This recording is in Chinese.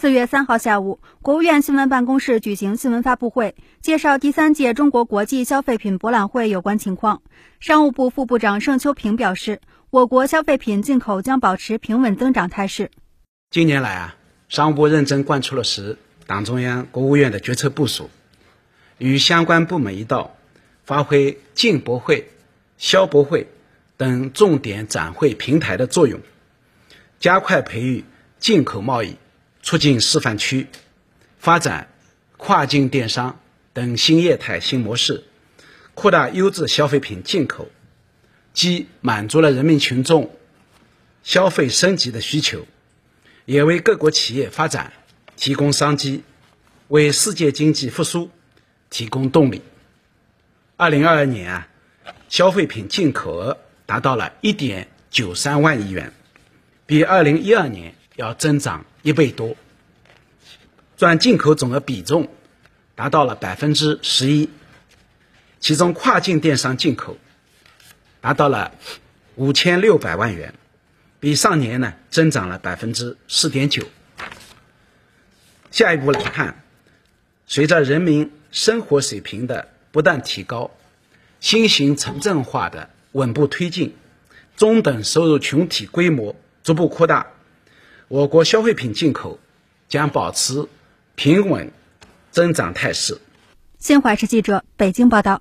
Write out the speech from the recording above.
四月三号下午，国务院新闻办公室举行新闻发布会，介绍第三届中国国际消费品博览会有关情况。商务部副部长盛秋平表示，我国消费品进口将保持平稳增长态势。近年来啊，商务部认真贯彻落实党中央、国务院的决策部署，与相关部门一道，发挥进博会、消博会等重点展会平台的作用，加快培育进口贸易。促进示范区发展跨境电商等新业态新模式，扩大优质消费品进口，既满足了人民群众消费升级的需求，也为各国企业发展提供商机，为世界经济复苏提供动力。二零二二年啊，消费品进口额达到了一点九三万亿元，比二零一二年要增长。一倍多，占进口总额比重达到了百分之十一，其中跨境电商进口达到了五千六百万元，比上年呢增长了百分之四点九。下一步来看，随着人民生活水平的不断提高，新型城镇化的稳步推进，中等收入群体规模逐步扩大。我国消费品进口将保持平稳增长态势。新华社记者北京报道。